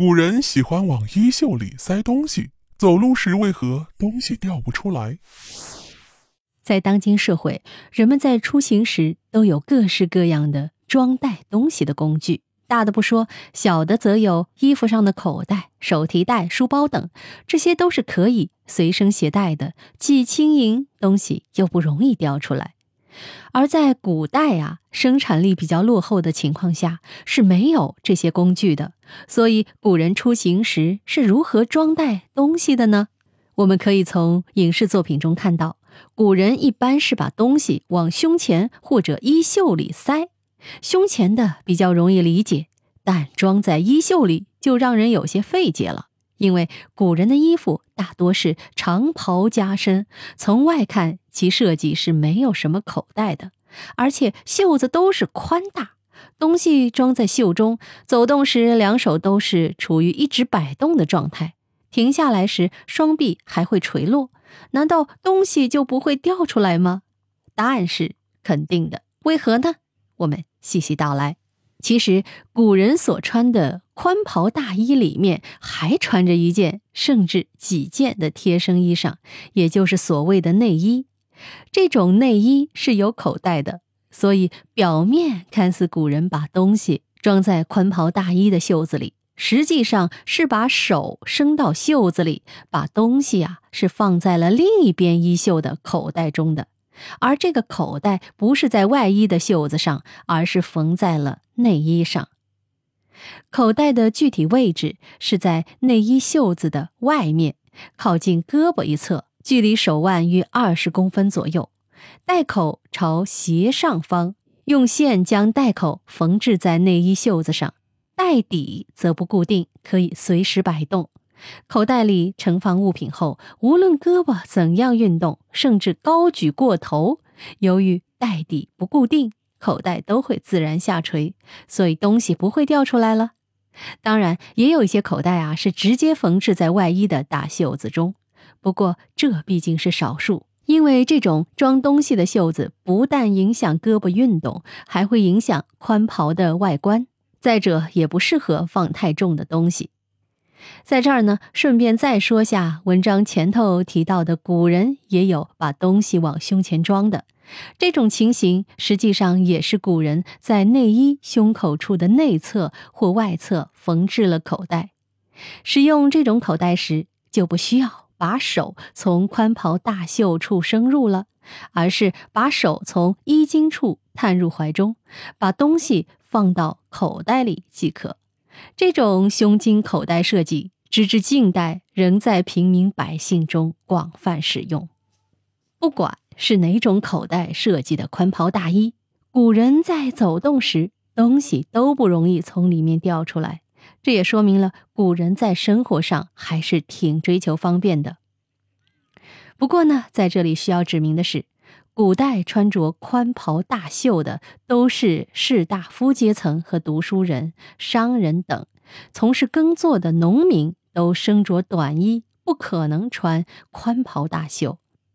古人喜欢往衣袖里塞东西，走路时为何东西掉不出来？在当今社会，人们在出行时都有各式各样的装带东西的工具，大的不说，小的则有衣服上的口袋、手提袋、书包等，这些都是可以随身携带的，既轻盈，东西又不容易掉出来。而在古代啊，生产力比较落后的情况下是没有这些工具的，所以古人出行时是如何装带东西的呢？我们可以从影视作品中看到，古人一般是把东西往胸前或者衣袖里塞，胸前的比较容易理解，但装在衣袖里就让人有些费解了。因为古人的衣服大多是长袍加身，从外看其设计是没有什么口袋的，而且袖子都是宽大，东西装在袖中，走动时两手都是处于一直摆动的状态，停下来时双臂还会垂落，难道东西就不会掉出来吗？答案是肯定的，为何呢？我们细细道来。其实，古人所穿的宽袍大衣里面还穿着一件甚至几件的贴身衣裳，也就是所谓的内衣。这种内衣是有口袋的，所以表面看似古人把东西装在宽袍大衣的袖子里，实际上是把手伸到袖子里，把东西啊是放在了另一边衣袖的口袋中的。而这个口袋不是在外衣的袖子上，而是缝在了内衣上。口袋的具体位置是在内衣袖子的外面，靠近胳膊一侧，距离手腕约二十公分左右。袋口朝斜上方，用线将袋口缝制在内衣袖子上。袋底则不固定，可以随时摆动。口袋里盛放物品后，无论胳膊怎样运动，甚至高举过头，由于袋底不固定，口袋都会自然下垂，所以东西不会掉出来了。当然，也有一些口袋啊是直接缝制在外衣的大袖子中，不过这毕竟是少数，因为这种装东西的袖子不但影响胳膊运动，还会影响宽袍的外观，再者也不适合放太重的东西。在这儿呢，顺便再说下文章前头提到的，古人也有把东西往胸前装的这种情形，实际上也是古人在内衣胸口处的内侧或外侧缝制了口袋。使用这种口袋时，就不需要把手从宽袍大袖处伸入了，而是把手从衣襟处探入怀中，把东西放到口袋里即可。这种胸襟口袋设计，直至近代仍在平民百姓中广泛使用。不管是哪种口袋设计的宽袍大衣，古人在走动时，东西都不容易从里面掉出来。这也说明了古人在生活上还是挺追求方便的。不过呢，在这里需要指明的是。古代穿着宽袍大袖的都是士大夫阶层和读书人、商人等，从事耕作的农民都身着短衣，不可能穿宽袍大袖。